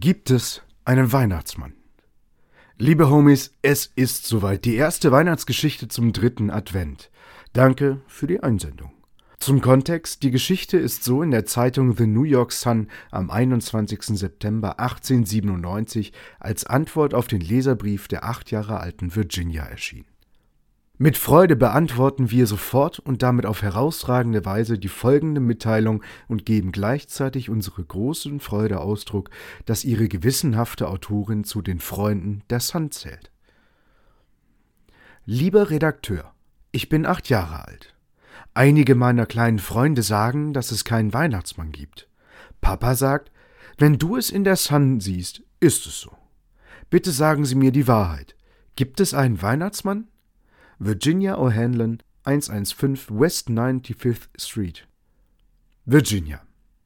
Gibt es einen Weihnachtsmann? Liebe Homies, es ist soweit. Die erste Weihnachtsgeschichte zum dritten Advent. Danke für die Einsendung. Zum Kontext, die Geschichte ist so in der Zeitung The New York Sun am 21. September 1897 als Antwort auf den Leserbrief der acht Jahre alten Virginia erschienen. Mit Freude beantworten wir sofort und damit auf herausragende Weise die folgende Mitteilung und geben gleichzeitig unsere großen Freude Ausdruck, dass ihre gewissenhafte Autorin zu den Freunden der Sun zählt. Lieber Redakteur, ich bin acht Jahre alt. Einige meiner kleinen Freunde sagen, dass es keinen Weihnachtsmann gibt. Papa sagt, wenn du es in der Sun siehst, ist es so. Bitte sagen Sie mir die Wahrheit. Gibt es einen Weihnachtsmann? Virginia O'Hanlon, 115 West 95th Street. Virginia,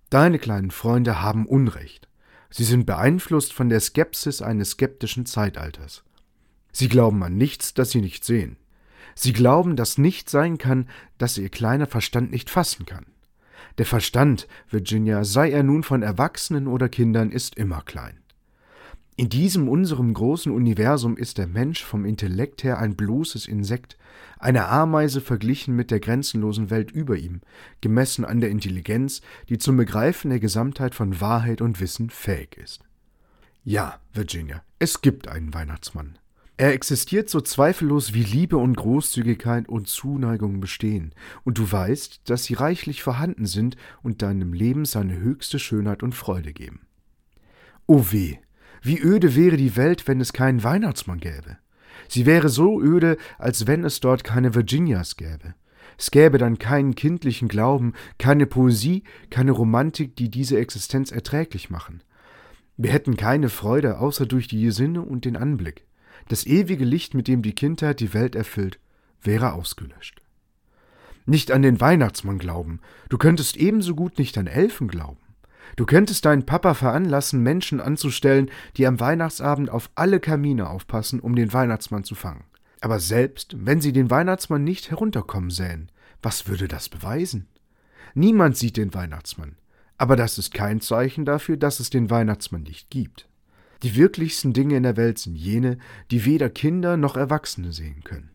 deine kleinen Freunde haben Unrecht. Sie sind beeinflusst von der Skepsis eines skeptischen Zeitalters. Sie glauben an nichts, das sie nicht sehen. Sie glauben, dass nichts sein kann, das ihr kleiner Verstand nicht fassen kann. Der Verstand, Virginia, sei er nun von Erwachsenen oder Kindern, ist immer klein. In diesem unserem großen Universum ist der Mensch vom Intellekt her ein bloßes Insekt, eine Ameise verglichen mit der grenzenlosen Welt über ihm, gemessen an der Intelligenz, die zum Begreifen der Gesamtheit von Wahrheit und Wissen fähig ist. Ja, Virginia, es gibt einen Weihnachtsmann. Er existiert so zweifellos wie Liebe und Großzügigkeit und Zuneigung bestehen, und du weißt, dass sie reichlich vorhanden sind und deinem Leben seine höchste Schönheit und Freude geben. O weh, wie öde wäre die Welt, wenn es keinen Weihnachtsmann gäbe. Sie wäre so öde, als wenn es dort keine Virginias gäbe. Es gäbe dann keinen kindlichen Glauben, keine Poesie, keine Romantik, die diese Existenz erträglich machen. Wir hätten keine Freude außer durch die Sinne und den Anblick. Das ewige Licht, mit dem die Kindheit die Welt erfüllt, wäre ausgelöscht. Nicht an den Weihnachtsmann glauben, du könntest ebenso gut nicht an Elfen glauben. Du könntest deinen Papa veranlassen, Menschen anzustellen, die am Weihnachtsabend auf alle Kamine aufpassen, um den Weihnachtsmann zu fangen. Aber selbst wenn sie den Weihnachtsmann nicht herunterkommen sähen, was würde das beweisen? Niemand sieht den Weihnachtsmann, aber das ist kein Zeichen dafür, dass es den Weihnachtsmann nicht gibt. Die wirklichsten Dinge in der Welt sind jene, die weder Kinder noch Erwachsene sehen können.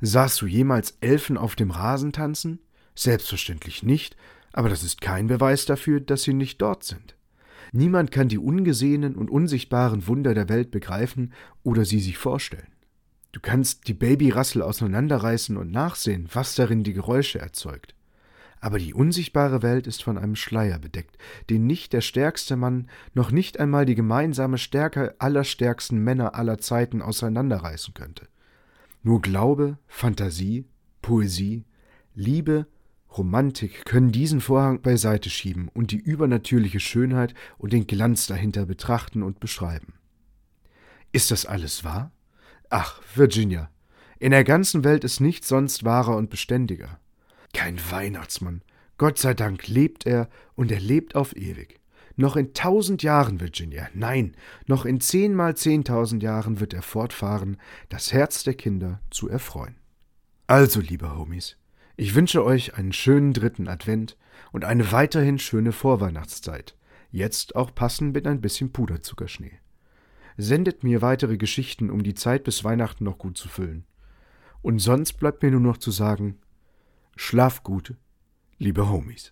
Sahst du jemals Elfen auf dem Rasen tanzen? Selbstverständlich nicht, aber das ist kein Beweis dafür, dass sie nicht dort sind. Niemand kann die ungesehenen und unsichtbaren Wunder der Welt begreifen oder sie sich vorstellen. Du kannst die Babyrassel auseinanderreißen und nachsehen, was darin die Geräusche erzeugt. Aber die unsichtbare Welt ist von einem Schleier bedeckt, den nicht der stärkste Mann, noch nicht einmal die gemeinsame Stärke aller stärksten Männer aller Zeiten auseinanderreißen könnte. Nur Glaube, Fantasie, Poesie, Liebe Romantik können diesen Vorhang beiseite schieben und die übernatürliche Schönheit und den Glanz dahinter betrachten und beschreiben. Ist das alles wahr? Ach, Virginia, in der ganzen Welt ist nichts sonst wahrer und beständiger. Kein Weihnachtsmann. Gott sei Dank lebt er und er lebt auf ewig. Noch in tausend Jahren, Virginia, nein, noch in zehnmal zehntausend Jahren wird er fortfahren, das Herz der Kinder zu erfreuen. Also, liebe Homies, ich wünsche euch einen schönen dritten Advent und eine weiterhin schöne Vorweihnachtszeit, jetzt auch passend mit ein bisschen Puderzuckerschnee. Sendet mir weitere Geschichten, um die Zeit bis Weihnachten noch gut zu füllen. Und sonst bleibt mir nur noch zu sagen, schlaf gut, liebe Homies.